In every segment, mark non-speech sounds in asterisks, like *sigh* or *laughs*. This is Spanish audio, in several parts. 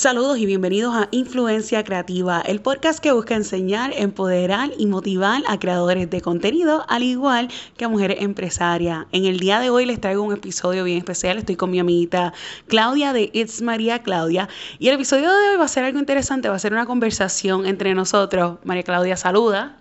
Saludos y bienvenidos a Influencia Creativa, el podcast que busca enseñar, empoderar y motivar a creadores de contenido, al igual que a mujeres empresarias. En el día de hoy les traigo un episodio bien especial. Estoy con mi amiguita Claudia de It's María Claudia. Y el episodio de hoy va a ser algo interesante, va a ser una conversación entre nosotros. María Claudia, saluda.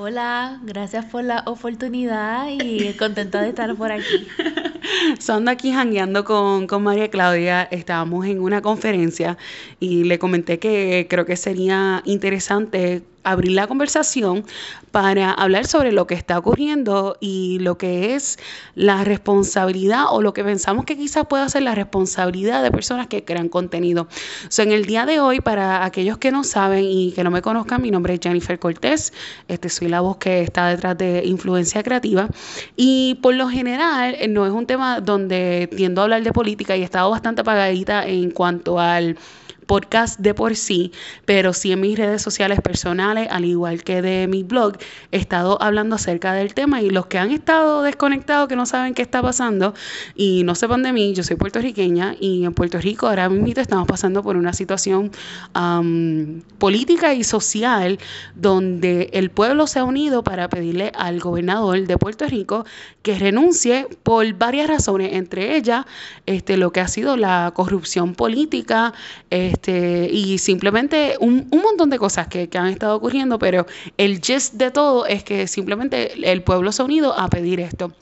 Hola, gracias por la oportunidad y contenta de estar por aquí. *laughs* Son aquí jangueando con, con María Claudia, estábamos en una conferencia y le comenté que creo que sería interesante abrir la conversación para hablar sobre lo que está ocurriendo y lo que es la responsabilidad o lo que pensamos que quizás pueda ser la responsabilidad de personas que crean contenido. So, en el día de hoy, para aquellos que no saben y que no me conozcan, mi nombre es Jennifer Cortés, este, soy la voz que está detrás de Influencia Creativa. Y por lo general eh, no es un tema donde tiendo a hablar de política y he estado bastante apagadita en cuanto al podcast de por sí, pero sí en mis redes sociales personales, al igual que de mi blog, he estado hablando acerca del tema y los que han estado desconectados, que no saben qué está pasando y no sepan de mí, yo soy puertorriqueña y en Puerto Rico ahora mismo estamos pasando por una situación política y social donde el pueblo se ha unido para pedirle al gobernador de Puerto Rico que renuncie por varias razones, entre ellas este, lo que ha sido la corrupción política, este, y simplemente un, un montón de cosas que, que, han estado ocurriendo, pero el gist de todo es que simplemente el pueblo se ha unido a pedir esto.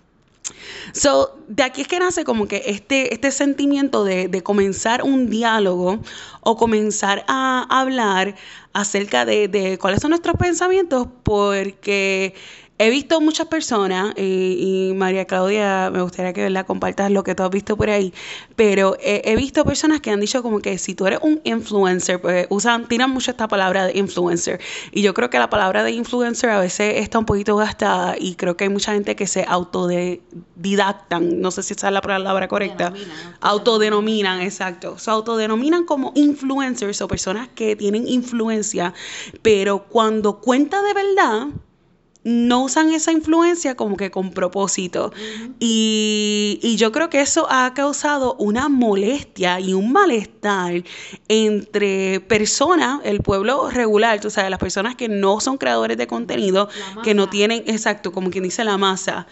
So, de aquí es que nace como que este, este sentimiento de, de comenzar un diálogo o comenzar a hablar acerca de, de cuáles son nuestros pensamientos, porque He visto muchas personas, y, María Claudia, me gustaría que la compartas lo que tú has visto por ahí, pero he, visto personas que han dicho como que si tú eres un influencer, pues usan, tiran mucho esta palabra de influencer. Y yo creo que la palabra de influencer a veces está un poquito gastada y creo que hay mucha gente que se autodidactan, no sé si esa es la palabra correcta, autodenominan, exacto, se autodenominan como influencers o personas que tienen influencia, pero cuando cuenta de verdad, no usan esa influencia como que con propósito. y, y, yo creo que eso ha causado una molestia y un malestar entre personas, el pueblo regular, tú sabes, las personas que no son creadores de contenido, que no tienen, exacto, como quien dice la masa,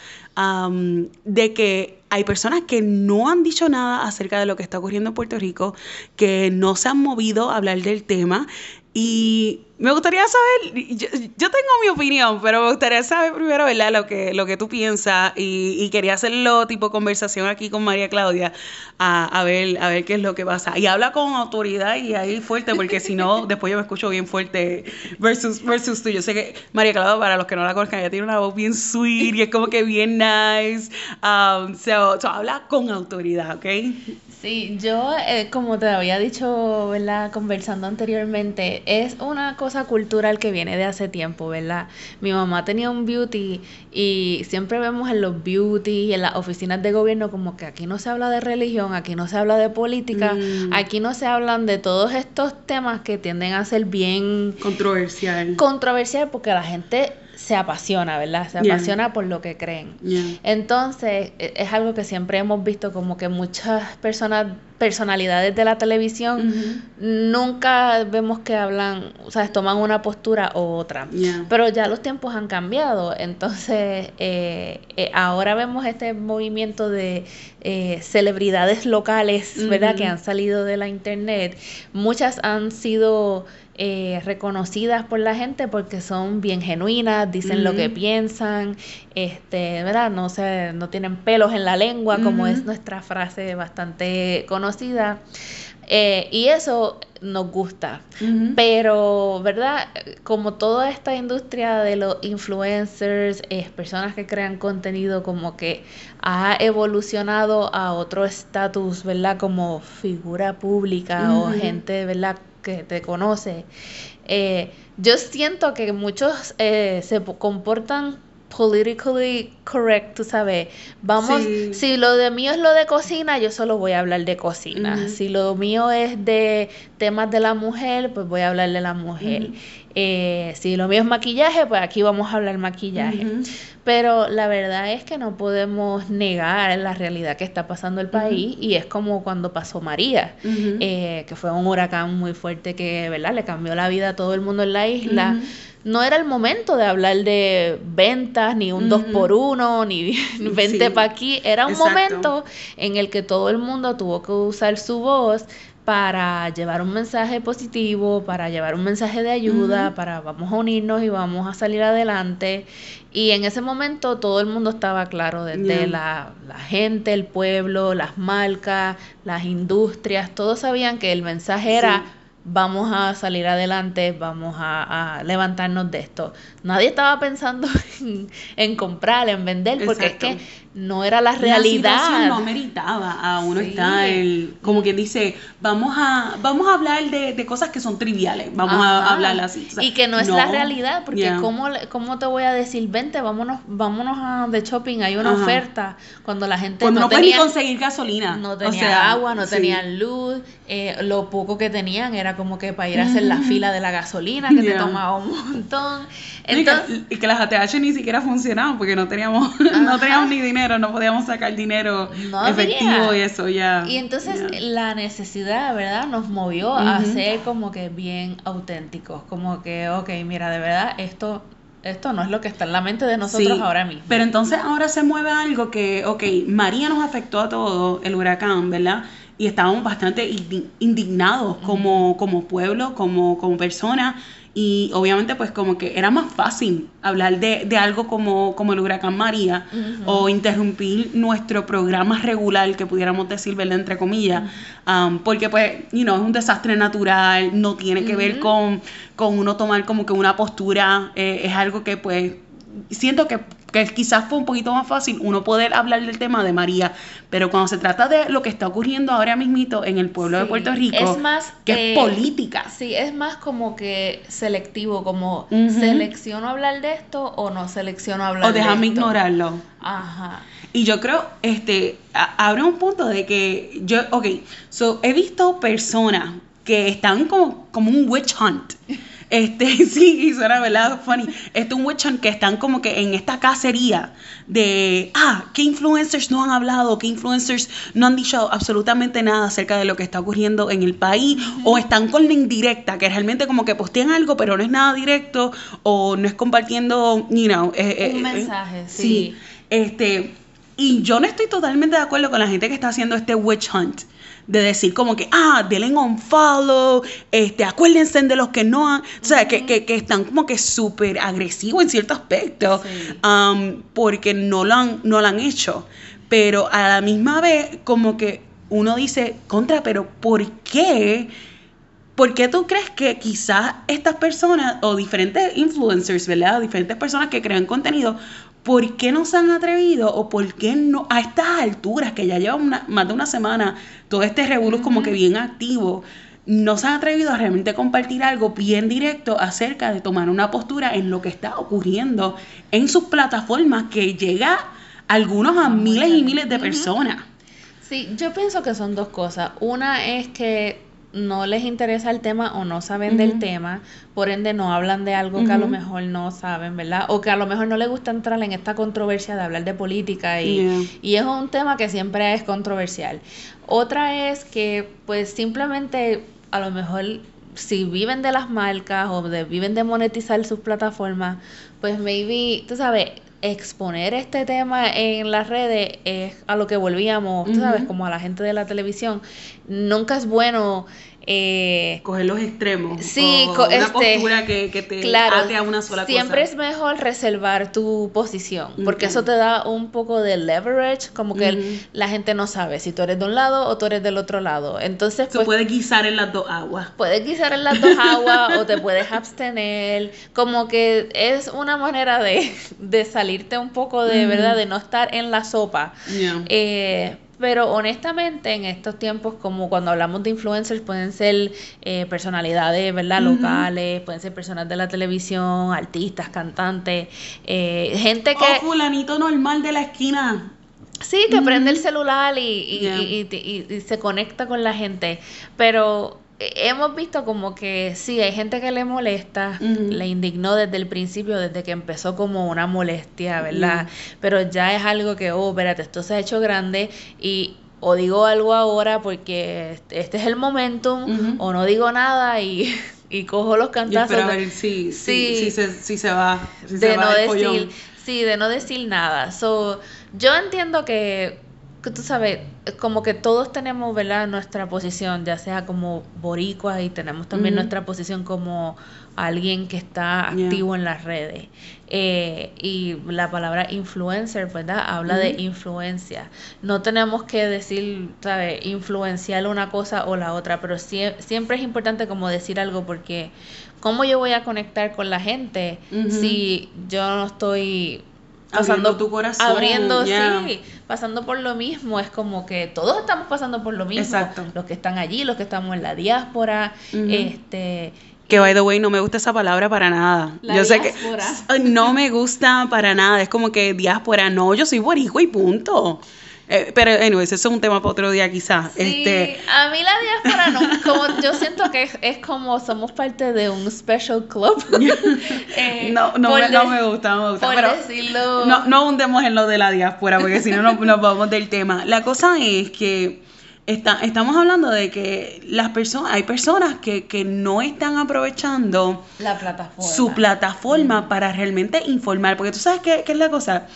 de que hay personas que no han dicho nada acerca de lo que está ocurriendo en Puerto Rico, que no se han movido a hablar del tema y me gustaría saber, yo, tengo mi opinión, pero me gustaría saber primero, ¿verdad? Lo que, lo que tú piensas y, quería hacerlo tipo conversación aquí con María Claudia a, ver, a ver qué es lo que pasa. Y habla con autoridad y ahí fuerte, porque si no, *laughs* después yo me escucho bien fuerte versus, versus tú. Yo sé que María Claudia, para los que no la conozcan, ella tiene una voz bien sweet y es como que bien nice. Um, so, habla con autoridad, ¿ok? Sí, yo, eh, como te había dicho, ¿verdad? Conversando anteriormente, es una cosa cultural que viene de hace tiempo, ¿verdad? Mi mamá tenía un beauty y siempre vemos en los beauty y en las oficinas de gobierno como que aquí no se habla de religión, aquí no se habla de política, mm. aquí no se hablan de todos estos temas que tienden a ser bien... Controversial. Controversial porque la gente se apasiona, ¿verdad? Se apasiona por lo que creen. Entonces, e, es algo que siempre hemos visto como que muchas personas, personalidades de la televisión, nunca vemos que hablan, o sea, toman una postura u otra. Pero ya los tiempos han cambiado. Entonces, eh, eh, ahora vemos este movimiento de eh, celebridades locales, ¿verdad? Que han salido de la internet. Muchas han sido eh, reconocidas por la gente porque son bien genuinas, dicen lo que piensan, este, ¿verdad? No se, no tienen pelos en la lengua, como es nuestra frase bastante conocida. Eh, y eso nos gusta. Pero, ¿verdad? Como toda esta industria de los influencers, es personas que crean contenido, como que ha evolucionado a otro estatus, ¿verdad? Como figura pública o gente, ¿verdad? que te conoce. Eh, yo siento que muchos eh, se comportan politically correct, tú sabes. Vamos, si lo de mío es lo de cocina, yo solo voy a hablar de cocina. Si lo mío es de temas de la mujer, pues voy a hablar de la mujer. Eh, si lo mío es maquillaje, pues aquí vamos a hablar maquillaje. Pero la verdad es que no podemos negar la realidad que está pasando el país y es como cuando pasó María, eh, que fue un huracán muy fuerte que, ¿verdad? Le cambió la vida a todo el mundo en la isla no era el momento de hablar de ventas, ni un 2 por 1 ni *laughs* 20 para aquí. Era un momento en el que todo el mundo tuvo que usar su voz para llevar un mensaje positivo, para llevar un mensaje de ayuda, para vamos a unirnos y vamos a salir adelante. Y en ese momento todo el mundo estaba claro, desde la, la, gente, el pueblo, las marcas, las industrias, todos sabían que el mensaje era vamos a salir adelante, vamos a, levantarnos de esto. Nadie estaba pensando *laughs* en, comprar, en vender, porque es que no era la realidad. La no meritaba a uno está el, como quien dice, vamos a, vamos a hablar de, cosas que son triviales, vamos a hablar así. y que no es la realidad, porque ¿cómo, ¿cómo, te voy a decir, vente, vámonos, vámonos a, de shopping, hay una oferta, cuando la gente no, tenía, conseguir gasolina. No tenía agua, no tenían luz, eh, lo poco que tenían era como que para ir a hacer la fila de la gasolina, que te tomaba un montón. Entonces, y, que, las ATH ni siquiera funcionaban, porque no teníamos, *laughs* no teníamos ni dinero no podíamos sacar dinero efectivo y eso ya. Y entonces la necesidad, ¿verdad? Nos movió a ser como que bien auténticos, como que, ok, mira, de verdad, esto esto no es lo que está en la mente de nosotros ahora mismo. Pero entonces ahora se mueve algo que, ok, María nos afectó a todo, el huracán, ¿verdad? Y estábamos bastante indignados como, como pueblo, como, como personas y obviamente pues como que era más fácil hablar de, de algo como, como el huracán María o interrumpir nuestro programa regular, que pudiéramos decir, ¿verdad? Entre comillas, um, porque pues, you know, es un desastre natural, no tiene que ver con, con uno tomar como que una postura, eh, es algo que pues siento que que quizás fue un poquito más fácil uno poder hablar del tema de María, pero cuando se trata de lo que está ocurriendo ahora mismito en el pueblo de Puerto Rico, es más que es política. Sí, es más como que selectivo, como selecciono hablar de esto o no selecciono hablar de esto. O déjame ignorarlo. Ajá. Y yo creo, este, abre un punto de que yo, ok, so he visto personas que están como, como un witch hunt. *laughs* Este, *laughs* sí, eso era verdad, funny. Este un witch que están como que en esta cacería de, ah, ¿qué influencers no han hablado? ¿Qué influencers no han dicho absolutamente nada acerca de lo que está ocurriendo en el país? O están con la indirecta, que realmente como que postean algo, pero no es nada directo, o no es compartiendo, you know, eh, eh, un eh, mensaje, sí. sí. Este, y yo no estoy totalmente de acuerdo con la gente que está haciendo este witch hunt de decir como que, ah, denle un follow, este, acuérdense de los que no han, o sea, que, que, que, están como que súper agresivos en cierto aspecto, um, porque no lo, han, no lo han hecho. Pero a la misma vez, como que uno dice, contra, pero ¿por qué? ¿Por qué tú crees que quizás estas personas o diferentes influencers, ¿verdad? Diferentes personas que crean contenido ¿por qué no se han atrevido o por qué no, a estas alturas que ya llevan más de una semana, todo este revuelo como que bien activo, no se han atrevido a realmente compartir algo bien directo acerca de tomar una postura en lo que está ocurriendo en sus plataformas que llega algunos a miles y miles de personas? Sí, yo pienso que son dos cosas. Una es que no les interesa el tema o no saben del tema, por ende no hablan de algo que a lo mejor no saben, ¿verdad? O que a lo mejor no les gusta entrar en esta controversia de hablar de política y, y es un tema que siempre es controversial. Otra es que pues simplemente a lo mejor si viven de las marcas o de, viven de monetizar sus plataformas, pues maybe, tú sabes, exponer este tema en las redes es a lo que volvíamos, tú sabes, como a la gente de la televisión. Nunca es bueno eh, coger los extremos. Sí, o una este, postura que, que te ate a una sola siempre es mejor reservar tu posición, porque eso te da un poco de leverage, como que la gente no sabe si tú eres de un lado o tú eres del otro lado. Entonces, Se pues, puede guisar en las dos aguas. Puedes guisar en las dos aguas o te puedes abstener, como que es una manera de, de salirte un poco de, ¿verdad? De no estar en la sopa. Eh, Pero honestamente, en estos tiempos, como cuando hablamos de influencers, pueden ser eh, personalidades, ¿verdad? Locales, pueden ser personas de la televisión, artistas, cantantes, eh, gente que... O fulanito normal de la esquina. Sí, que prende el celular y, y, se conecta con la gente. Pero hemos visto como que sí, hay gente que le molesta, le indignó desde el principio, desde que empezó como una molestia, ¿verdad? Pero ya es algo que, oh, espérate, esto se ha hecho grande y o digo algo ahora porque este es el momentum, o no digo nada y, *laughs* y cojo los cantazos. ver si, sí, se, si se va. de no decir, sí, de no decir nada. So, yo entiendo que que tú sabes, como que todos tenemos, ¿verdad? Nuestra posición, ya sea como boricuas y tenemos también nuestra posición como alguien que está activo en las redes. Eh, y la palabra influencer, ¿verdad? Habla de influencia. No tenemos que decir, ¿sabes? Influenciar una cosa o la otra, pero siempre es importante como decir algo porque ¿cómo yo voy a conectar con la gente si yo no estoy pasando tu corazón. Abriendo, sí, pasando por lo mismo. Es como que todos estamos pasando por lo mismo. Exacto. Los que están allí, los que estamos en la diáspora, este. Que by the way, no me gusta esa palabra para nada. yo sé que *laughs* no me gusta para nada. Es como que diáspora, no, yo soy boricua y punto. Eh, pero, anyways, eso es un tema para otro día quizás. Sí, este... a mí la diáspora no, como, yo siento que es, como somos parte de un special club. *laughs* Eh, no, no, me, no, me, gusta, no me gusta. pero decirlo... no, no hundemos en lo de la diáspora, porque si no nos, nos vamos del tema. La cosa es que está, estamos hablando de que las personas, hay personas que, que no están aprovechando la plataforma. su plataforma para realmente informar, porque tú sabes qué, qué es la cosa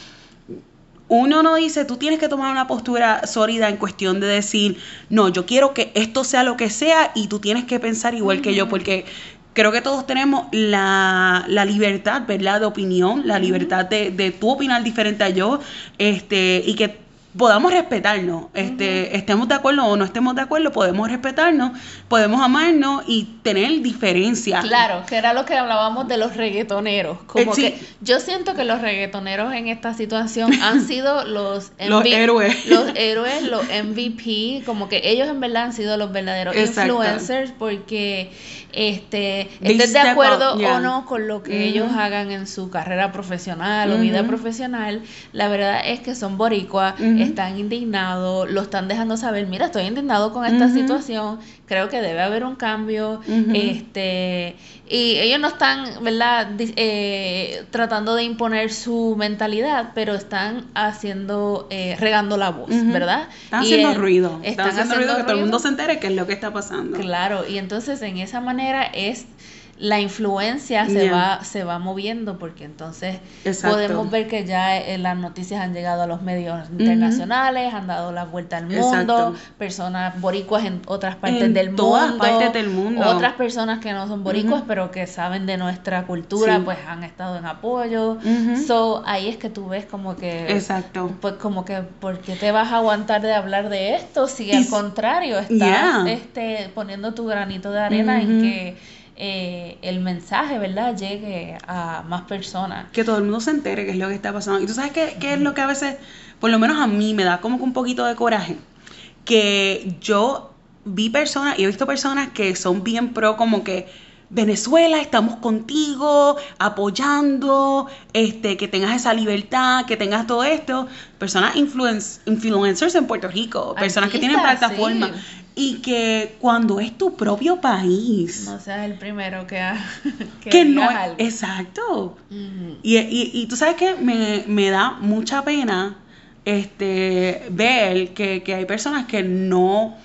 uno no dice, tú tienes que tomar una postura sólida en cuestión de decir, no, yo quiero que esto sea lo que sea y tú tienes que pensar igual que yo, porque creo que todos tenemos la, la libertad, ¿verdad?, de opinión, la libertad de, de tú opinar diferente a yo, este, y que podamos respetarnos, este, estemos de acuerdo o no estemos de acuerdo, podemos respetarnos, podemos amarnos y tener diferencias. Claro, que era lo que hablábamos de los reggaetoneros. Como eh, que yo siento que los reggaetoneros en esta situación han *laughs* sido los, los héroes. Los *laughs* héroes, los MVP, como que ellos en verdad han sido los verdaderos influencers porque este, estés de acuerdo o no con lo que ellos hagan en su carrera profesional o vida profesional, la verdad es que son boricuas, están indignados, lo están dejando saber, mira, estoy indignado con esta situación, creo que debe haber un cambio, este, y ellos no están, ¿verdad?, eh, tratando de imponer su mentalidad, pero están haciendo, eh, regando la voz, ¿verdad? Están haciendo ruido, están, haciendo, ruido que todo el mundo se entere qué es lo que está pasando. Claro, y entonces en esa manera es la influencia se va se va moviendo porque entonces podemos ver que ya eh, las noticias han llegado a los medios internacionales, han dado la vuelta al mundo, personas boricuas en otras partes del todas mundo, partes del mundo, otras personas que no son boricuas pero que saben de nuestra cultura, pues han estado en apoyo. So ahí es que tú ves como que Exacto. Pues como que ¿por qué te vas a aguantar de hablar de esto si al contrario estás este poniendo tu granito de arena en que eh, el mensaje, ¿verdad?, llegue a más personas. Que todo el mundo se entere qué es lo que está pasando. Y tú sabes qué, qué es lo que a veces, por lo menos a mí, me da como que un poquito de coraje. Que yo vi personas y he visto personas que son bien pro como que Venezuela, estamos contigo, apoyando, este, que tengas esa libertad, que tengas todo esto. Personas influencers en Puerto Rico, personas que tienen plataformas y que cuando es tu propio país. No seas el primero que, *laughs* que, no. Exacto. y, y, tú sabes que me, me, da mucha pena este, ver que, que hay personas que no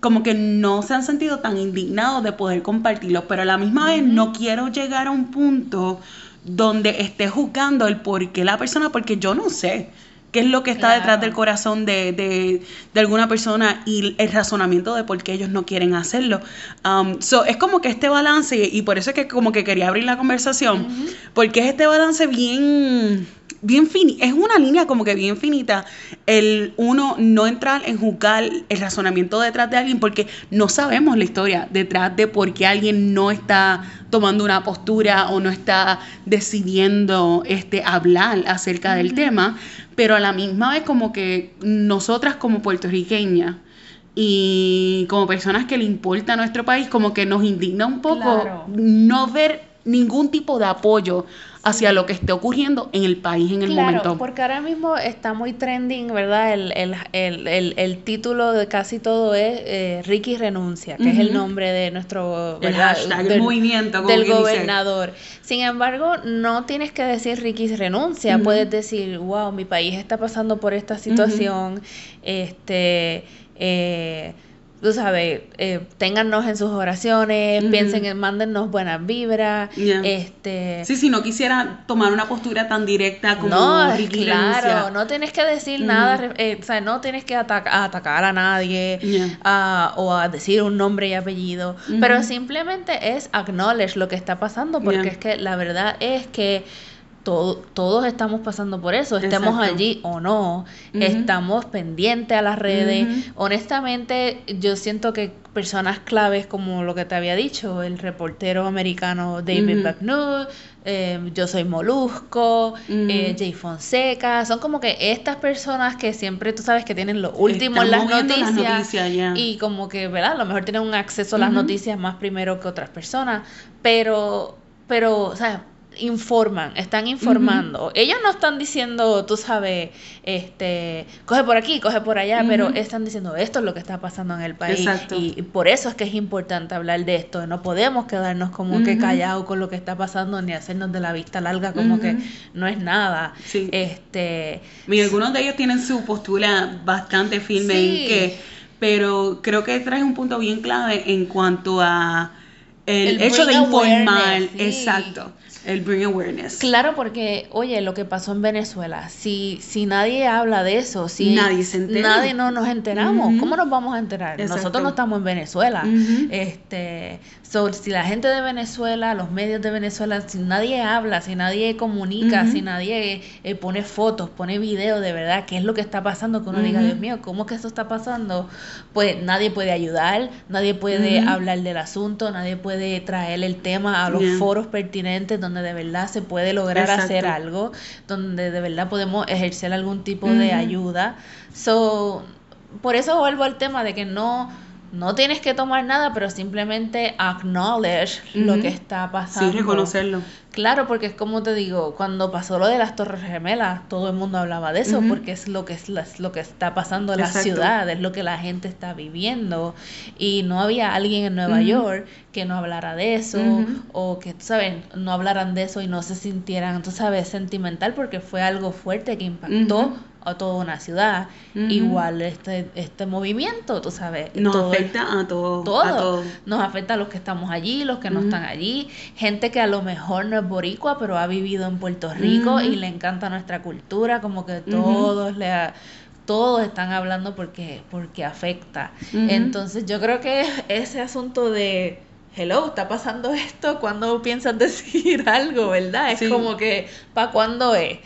como que no se han sentido tan indignados de poder compartirlo, pero a la misma vez no quiero llegar a un punto donde esté juzgando el por qué la persona, porque yo no sé qué es lo que está detrás del corazón de, de, de, alguna persona y el razonamiento de por qué ellos no quieren hacerlo. Um, so, es como que este balance, y por eso es que como que quería abrir la conversación, porque es este balance bien bien finita, es una línea como que bien finita el uno no entrar en juzgar el razonamiento detrás de alguien porque no sabemos la historia detrás de por qué alguien no está tomando una postura o no está decidiendo este hablar acerca del tema, pero a la misma vez como que nosotras como puertorriqueñas y como personas que le importa a nuestro país, como que nos indigna un poco no ver ningún tipo de apoyo hacia lo que esté ocurriendo en el país en el claro, momento. Porque ahora mismo está muy trending, ¿verdad? El, el, el, el título de casi todo es eh, Ricky renuncia, que es el nombre de nuestro el del, movimiento del gobernador. Sin embargo, no tienes que decir Ricky renuncia, puedes decir, wow, mi país está pasando por esta situación, este eh, tú sabes, eh, téngannos en sus oraciones, piensen en, mándennos buenas vibras, este... Sí, si no quisiera tomar una postura tan directa como No, claro, no tienes que decir nada, eh, o sea, no tienes que atacar a nadie o a decir un nombre y apellido, pero simplemente es acknowledge lo que está pasando, porque es que la verdad es que todos estamos pasando por eso, estemos allí o no, estamos pendientes a las redes. Honestamente, yo siento que personas claves como lo que te había dicho, el reportero americano David uh yo soy Molusco, eh, Jay Fonseca, son como que estas personas que siempre tú sabes que tienen lo último en las noticias, y como que, ¿verdad? A lo mejor tienen un acceso a las noticias más primero que otras personas, pero, pero, o sea, informan, están informando. Ellos no están diciendo, tú sabes, este, coge por aquí, coge por allá, pero están diciendo esto es lo que está pasando en el país. Y, por eso es que es importante hablar de esto. No podemos quedarnos como que callados con lo que está pasando ni hacernos de la vista larga como que no es nada. Este, y algunos de ellos tienen su postura bastante firme en que, pero creo que trae un punto bien clave en cuanto a el, hecho de informar, exacto el bring awareness. Claro, porque, oye, lo que pasó en Venezuela, si, si nadie habla de eso, si nadie se entera. Nadie no nos enteramos, ¿cómo nos vamos a enterar? Nosotros no estamos en Venezuela. Este, si la gente de Venezuela, los medios de Venezuela, si nadie habla, si nadie comunica, si nadie eh, pone fotos, pone videos de verdad, qué es lo que está pasando, que uno diga, Dios mío, ¿cómo que esto está pasando? Pues nadie puede ayudar, nadie puede hablar del asunto, nadie puede traer el tema a los foros pertinentes donde de verdad se puede lograr hacer algo, donde de verdad podemos ejercer algún tipo de ayuda. So, por eso vuelvo al tema de que no no tienes que tomar nada, pero simplemente acknowledge lo que está pasando. Sí, reconocerlo. Claro, porque es como te digo, cuando pasó lo de las Torres Gemelas, todo el mundo hablaba de eso, porque es lo que es lo que está pasando en la ciudad, es lo que la gente está viviendo. Y no había alguien en Nueva York que no hablara de eso, o que, ¿sabes? No hablaran de eso y no se sintieran, tú sabes, sentimental, porque fue algo fuerte que impactó a toda una ciudad. Igual este, este movimiento, tú sabes. Nos afecta a todos. Todo. Nos afecta a los que estamos allí, los que no están allí. Gente que a lo mejor no es boricua, pero ha vivido en Puerto Rico y le encanta nuestra cultura, como que todos le... todos están hablando porque, porque afecta. Entonces yo creo que ese asunto de hello, está pasando esto, ¿cuándo piensas *laughs* decir algo, verdad? Es como que, ¿para cuándo es?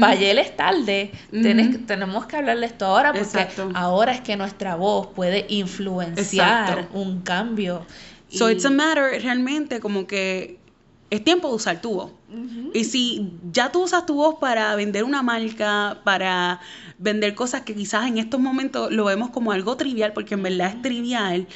Para ayer es tarde, tenemos que hablarle esto ahora porque ahora es que nuestra voz puede influenciar un cambio. So it's a matter realmente como que es tiempo de usar tu voz. Y si ya tú usas tu voz para vender una marca, para vender cosas que quizás en estos momentos lo vemos como algo trivial, porque en verdad es trivial,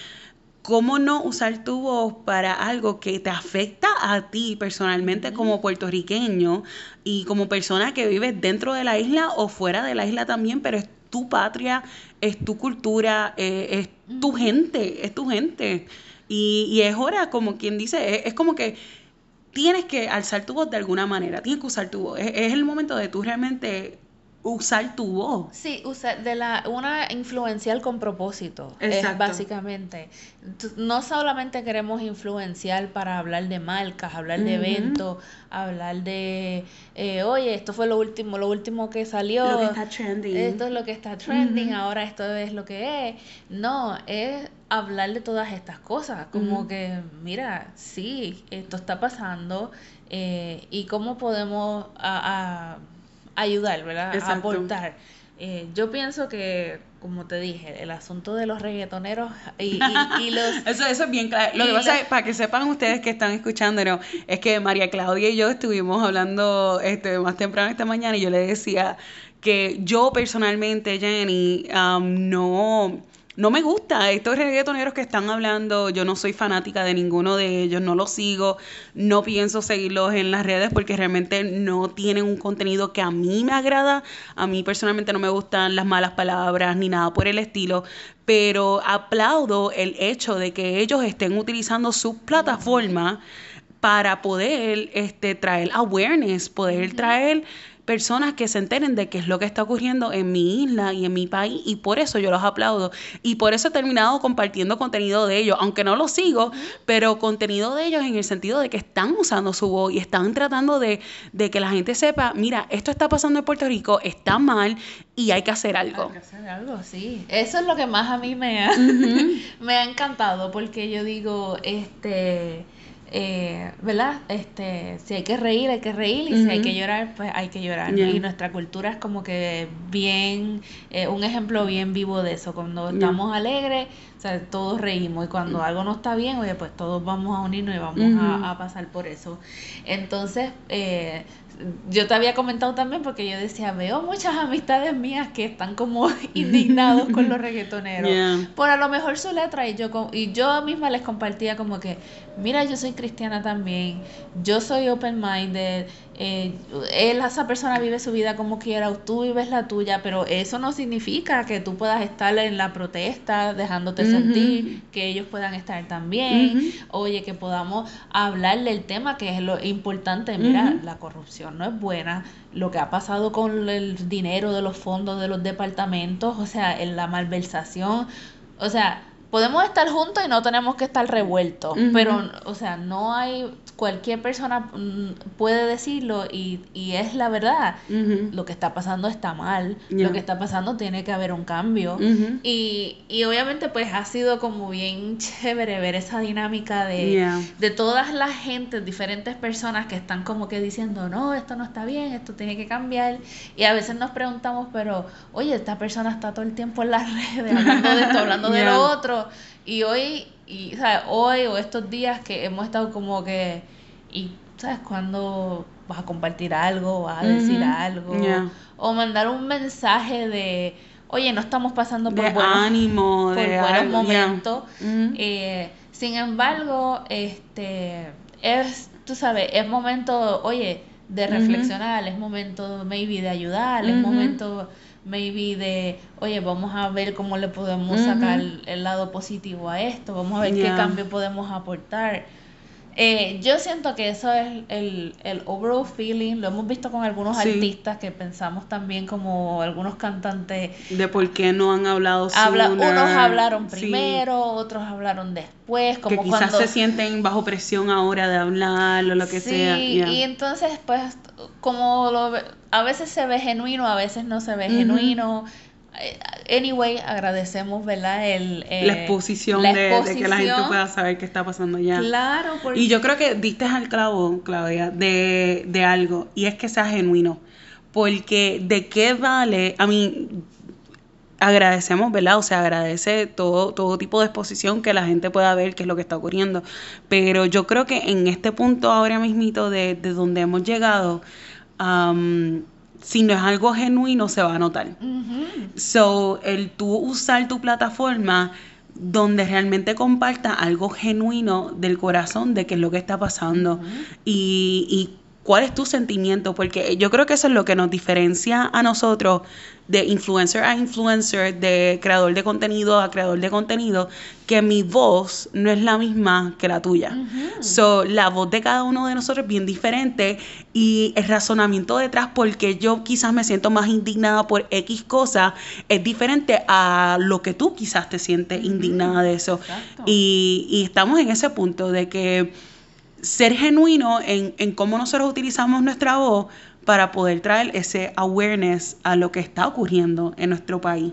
¿cómo no usar tu voz para algo que te afecta a ti personalmente como puertorriqueño y como persona que vive dentro de la isla o fuera de la isla también, pero es tu patria, es tu cultura, eh, es tu gente, es tu gente. Y, es hora, como quien dice, es, como que tienes que alzar tu voz de alguna manera, tienes que usar tu voz. Es, es el momento de tú realmente usar tu voz. Sí, usar de la una influencial con propósito, es básicamente. No solamente queremos influenciar para hablar de marcas, hablar de eventos, hablar de, eh, oye, esto fue lo último, lo último que salió. Lo que está trending. Esto es lo que está trending, ahora esto es lo que es. No, es hablar de todas estas cosas, como que, mira, sí, esto está pasando eh, y cómo podemos a ayudar, ¿verdad? Aportar. Eh, yo pienso que, como te dije, el asunto de los reggaetoneros y, y, *laughs* los... eso, eso es bien claro. Lo que pasa es, para que sepan ustedes que están escuchándonos, es que María Claudia y yo estuvimos hablando este, más temprano esta mañana y yo le decía que yo personalmente, Jenny, um, no no me gusta estos reggaetoneros que están hablando. Yo no soy fanática de ninguno de ellos, no los sigo, no pienso seguirlos en las redes porque realmente no tienen un contenido que a mí me agrada. A mí personalmente no me gustan las malas palabras ni nada por el estilo, pero aplaudo el hecho de que ellos estén utilizando su plataforma para poder este, traer awareness, poder traer personas que se enteren de qué es lo que está ocurriendo en mi isla y en mi país y por eso yo los aplaudo y por eso he terminado compartiendo contenido de ellos, aunque no lo sigo, pero contenido de ellos en el sentido de que están usando su voz y están tratando de, que la gente sepa, mira, esto está pasando en Puerto Rico, está mal y hay que hacer algo. Hay que hacer algo, sí. Eso es lo que más a mí me ha, *laughs* me ha encantado porque yo digo, este eh, ¿verdad? Este, si hay que reír, hay que reír, y si hay que llorar, pues hay que llorar. Y nuestra cultura es como que bien, eh, un ejemplo bien vivo de eso. Cuando estamos alegres, o sea, todos reímos, y cuando algo no está bien, oye, pues todos vamos a unirnos y vamos a, a, pasar por eso. Entonces, eh, yo te había comentado también porque yo decía, veo muchas amistades mías que están como *laughs* indignados con los reggaetoneros. *laughs* Por a lo mejor su letra y yo y yo misma les compartía como que, mira, yo soy cristiana también, yo soy open minded, eh, él, esa persona vive su vida como quiera, o tú vives la tuya, pero eso no significa que tú puedas estar en la protesta dejándote sentir, que ellos puedan estar también, oye, que podamos hablar del tema que es lo importante, mira, la corrupción no es buena, lo que ha pasado con el dinero de los fondos de los departamentos, o sea, en la malversación, o sea, podemos estar juntos y no tenemos que estar revueltos, pero, o sea, no hay cualquier persona mm, puede decirlo y, y es la verdad. Lo que está pasando está mal, lo que está pasando tiene que haber un cambio. y, y obviamente pues ha sido como bien *laughs* chévere ver esa dinámica de, de todas las gentes, diferentes personas que están como que diciendo, no, esto no está bien, esto tiene que cambiar. Y a veces nos preguntamos, pero, oye, esta persona está todo el tiempo en las *laughs* redes hablando de esto, hablando de lo otro. Y hoy y ¿sabes? hoy o estos días que hemos estado como que y sabes cuando vas a compartir algo vas a decir algo o mandar un mensaje de oye no estamos pasando por buenos, ánimo por buenos momentos eh, sin embargo este es tú sabes es momento oye de reflexionar es momento maybe de ayudar es momento maybe de, oye, vamos a ver cómo le podemos sacar el lado positivo a esto, vamos a ver qué cambio podemos aportar. Eh, yo siento que eso es el, el overall feeling, lo hemos visto con algunos artistas que pensamos también como algunos cantantes. De por qué no han hablado Habla, Unos hablaron primero, otros hablaron después, como que quizás se sienten bajo presión ahora de hablar o lo que sea. y entonces pues como lo, a veces se ve genuino, a veces no se ve genuino anyway, agradecemos, ¿verdad? El, la, exposición de, que la gente pueda saber qué está pasando ya. Claro, Y yo creo que diste al clavo, Claudia, de, de algo, y es que sea genuino. Porque de qué vale, a mí, agradecemos, ¿verdad? O sea, agradece todo, todo tipo de exposición que la gente pueda ver qué es lo que está ocurriendo. Pero yo creo que en este punto ahora mismito de, de donde hemos llegado, si no es algo genuino, se va a notar. So, el tú usar tu plataforma donde realmente comparta algo genuino del corazón de qué es lo que está pasando y, y cuál es tu sentimiento, porque yo creo que eso es lo que nos diferencia a nosotros de influencer a influencer, de creador de contenido a creador de contenido, que mi voz no es la misma que la tuya. So, la voz de cada uno de nosotros es bien diferente y el razonamiento detrás, porque yo quizás me siento más indignada por X cosa, es diferente a lo que tú quizás te sientes indignada de eso. Y, y estamos en ese punto de que ser genuino en, en cómo nosotros utilizamos nuestra voz para poder traer ese awareness a lo que está ocurriendo en nuestro país.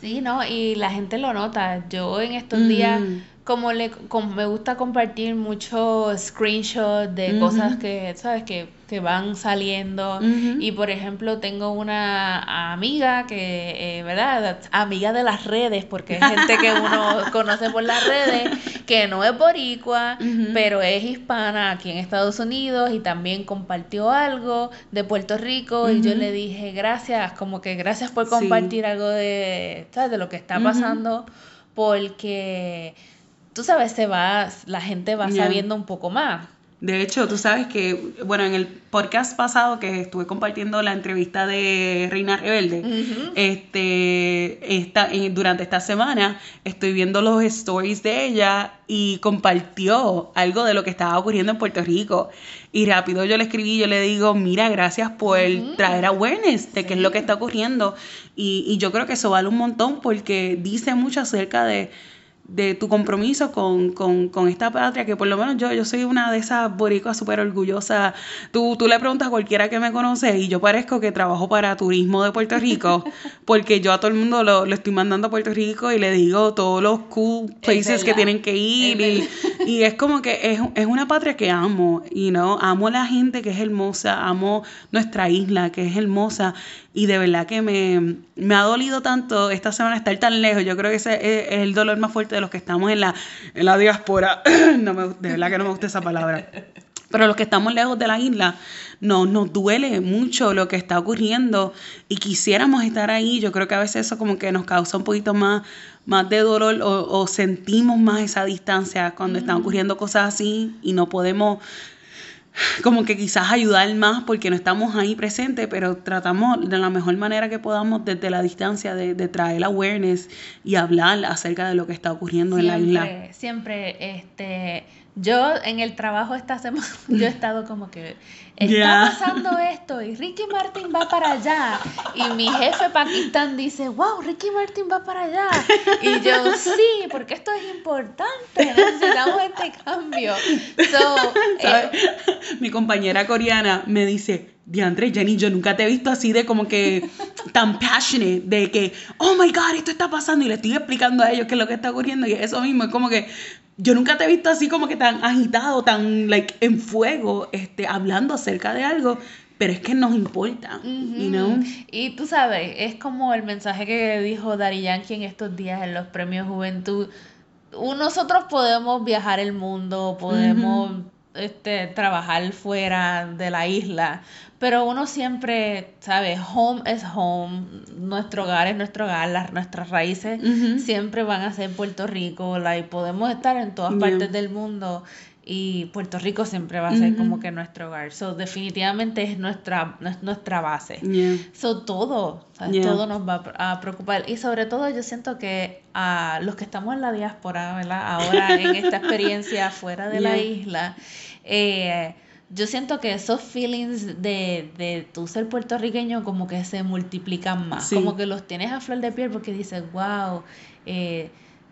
Sí, no, y la gente lo nota. Yo en estos días como le como me gusta compartir muchos screenshots de cosas que, ¿sabes? Que, que van saliendo. Y por ejemplo, tengo una amiga que, eh, ¿verdad? Amiga de las redes, porque es gente que uno *laughs* conoce por las redes, que no es boricua, pero es hispana aquí en Estados Unidos y también compartió algo de Puerto Rico. Y yo le dije, gracias, como que gracias por compartir algo de, ¿sabes? De lo que está pasando, porque tú sabes, se va, la gente va sabiendo un poco más. De hecho, tú sabes que, bueno, en el podcast pasado que estuve compartiendo la entrevista de Reina Rebelde, este, esta, durante esta semana estoy viendo los stories de ella y compartió algo de lo que estaba ocurriendo en Puerto Rico. Y rápido yo le escribí, yo le digo, mira, gracias por traer awareness de qué es lo que está ocurriendo. Y, y yo creo que eso vale un montón porque dice mucho acerca de de tu compromiso con, con, con, esta patria, que por lo menos yo, yo soy una de esas boricuas súper orgullosas. Tú, tú le preguntas a cualquiera que me conoce y yo parezco que trabajo para turismo de Puerto Rico, *laughs* porque yo a todo el mundo lo, estoy mandando a Puerto Rico y le digo todos los cool places que tienen que ir. y, *laughs* y, es como que es, es, una patria que amo, y no amo la gente que es hermosa, amo nuestra isla que es hermosa. Y de verdad que me, me ha dolido tanto esta semana estar tan lejos. Yo creo que ese es el dolor más fuerte de los que estamos en la, en la diáspora. *clears throat* no me, de verdad que no me gusta esa palabra. Pero los que estamos lejos de la isla, no, nos duele mucho lo que está ocurriendo y quisiéramos estar ahí. Yo creo que a veces eso como que nos causa un poquito más, más de dolor o, sentimos más esa distancia cuando están ocurriendo cosas así y no podemos como que quizás ayudar más porque no estamos ahí presentes, pero tratamos de la mejor manera que podamos desde la distancia de, de traer awareness y hablar acerca de lo que está ocurriendo en la isla. Siempre, este, yo en el trabajo esta semana, *laughs* yo he estado como que está pasando esto y Ricky Martin va para allá. Y mi jefe Pakistán dice, wow, Ricky Martin va para allá. Y yo, sí, porque esto es importante, necesitamos este cambio. *laughs* Eh, mi compañera coreana me dice, Diantre, Jenny, yo nunca te he visto así de como que *laughs* tan passionate, de que, oh my God, esto está pasando y le estoy explicando a ellos qué es lo que está ocurriendo y eso mismo es como que yo nunca te he visto así como que tan agitado, tan like en fuego, este, hablando acerca de algo, pero es que nos importa, Y tú sabes, es como el mensaje que dijo Dari Yankee en estos días en los premios Juventud. Nosotros podemos viajar el mundo, podemos este, trabajar fuera de la isla, pero uno siempre, sabe, home es home, nuestro hogar es nuestro hogar, las, nuestras raíces siempre van a ser Puerto Rico, y podemos estar en todas partes del mundo y Puerto Rico siempre va a ser como que nuestro hogar. So, definitivamente es nuestra, nuestra base. So, todo, todo nos va a preocupar. Y sobre todo yo siento que a los que estamos en la diáspora, ¿verdad? Ahora en *laughs* esta experiencia fuera de la isla, eh, yo siento que esos feelings de, de tu ser puertorriqueño como que se multiplican más. Como que los tienes a flor de piel porque dices, wow, eh,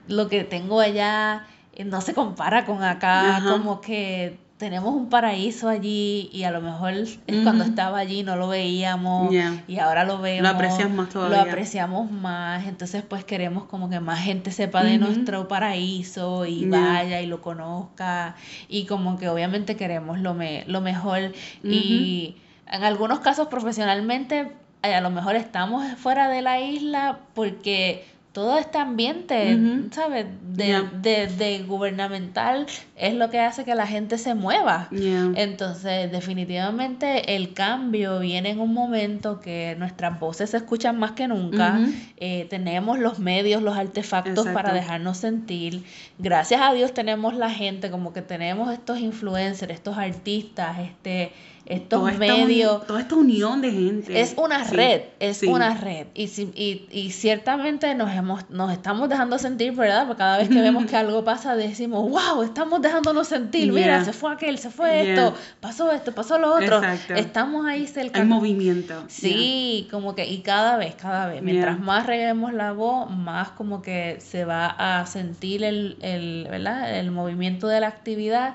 lo que tengo allá no se compara con acá, como que tenemos un paraíso allí y a lo mejor es cuando estaba allí no lo veíamos y ahora lo vemos. Lo apreciamos más todavía. Lo apreciamos más, entonces pues queremos como que más gente sepa de nuestro paraíso y vaya y lo conozca y como que obviamente queremos lo, me lo mejor y en algunos casos profesionalmente a lo mejor estamos fuera de la isla porque todo este ambiente, ¿sabes? De, de, gubernamental es lo que hace que la gente se mueva. Entonces, definitivamente el cambio viene en un momento que nuestras voces se escuchan más que nunca. Eh, tenemos los medios, los artefactos para dejarnos sentir. Gracias a Dios tenemos la gente, como que tenemos estos influencers, estos artistas, este estos medios. toda esta unión de gente. Es una red, es una red. Y, y, y ciertamente nos, hemos, nos estamos dejando sentir, ¿verdad? Porque cada vez que vemos que *laughs* algo pasa, decimos, wow, estamos dejándonos sentir. Mira, se fue aquel, se fue esto, pasó esto, pasó lo otro. Estamos ahí cerca. Hay movimiento. Sí, como que, y cada vez, cada vez. Mientras más reguemos la voz, más como que se va a sentir el, el, ¿verdad? el movimiento de la actividad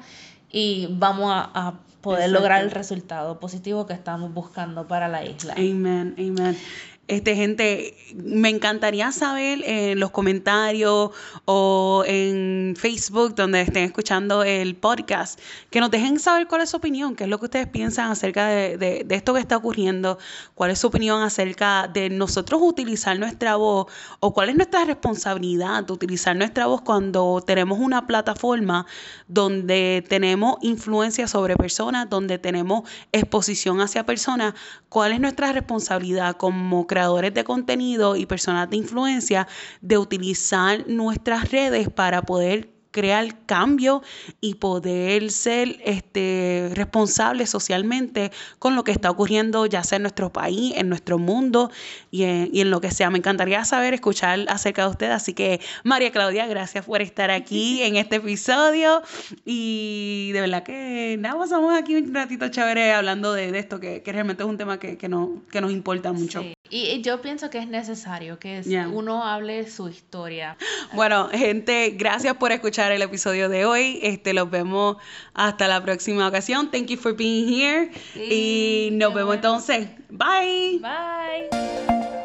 y vamos a poder lograr el resultado positivo que estamos buscando para la isla. Amen, amen. Este, gente, me encantaría saber en los comentarios o en Facebook donde estén escuchando el podcast, que nos dejen saber cuál es su opinión, qué es lo que ustedes piensan acerca de, de esto que está ocurriendo, cuál es su opinión acerca de nosotros utilizar nuestra voz o cuál es nuestra responsabilidad de utilizar nuestra voz cuando tenemos una plataforma donde tenemos influencia sobre personas, donde tenemos exposición hacia personas, cuál es nuestra responsabilidad como creadores de contenido y personas de influencia de utilizar nuestras redes para poder crear cambio y poder ser este, responsable socialmente con lo que está ocurriendo, ya sea en nuestro país, en nuestro mundo y en, lo que sea. Me encantaría saber, escuchar acerca de usted. Así que, María Claudia, gracias por estar aquí en este episodio. Y de verdad que nada, pasamos aquí un ratito chévere hablando de, esto, que, realmente es un tema que, que, no, que nos importa mucho. Y yo pienso que es necesario que uno hable su historia. Bueno, gente, gracias por escuchar el episodio de hoy. Este, los vemos hasta la próxima ocasión. Thank you for being here. y nos vemos entonces. Bye. Bye.